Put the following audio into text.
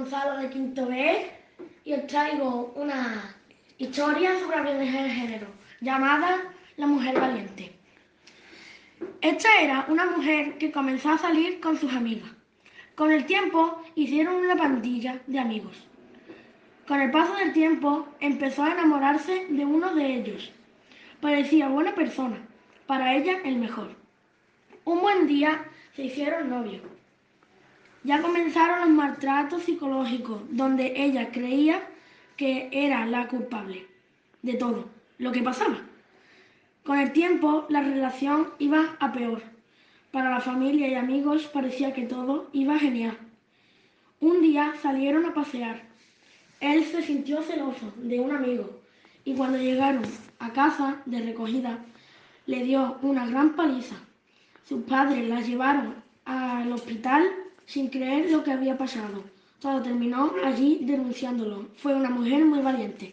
Gonzalo de Quinto B y os traigo una historia sobre la violencia de género llamada La Mujer Valiente. Esta era una mujer que comenzó a salir con sus amigas. Con el tiempo hicieron una pandilla de amigos. Con el paso del tiempo empezó a enamorarse de uno de ellos. Parecía buena persona, para ella el mejor. Un buen día se hicieron novios. Ya comenzaron los maltratos psicológicos, donde ella creía que era la culpable de todo lo que pasaba. Con el tiempo la relación iba a peor. Para la familia y amigos parecía que todo iba genial. Un día salieron a pasear. Él se sintió celoso de un amigo y cuando llegaron a casa de recogida le dio una gran paliza. Sus padres la llevaron al hospital sin creer lo que había pasado. Todo terminó allí denunciándolo. Fue una mujer muy valiente.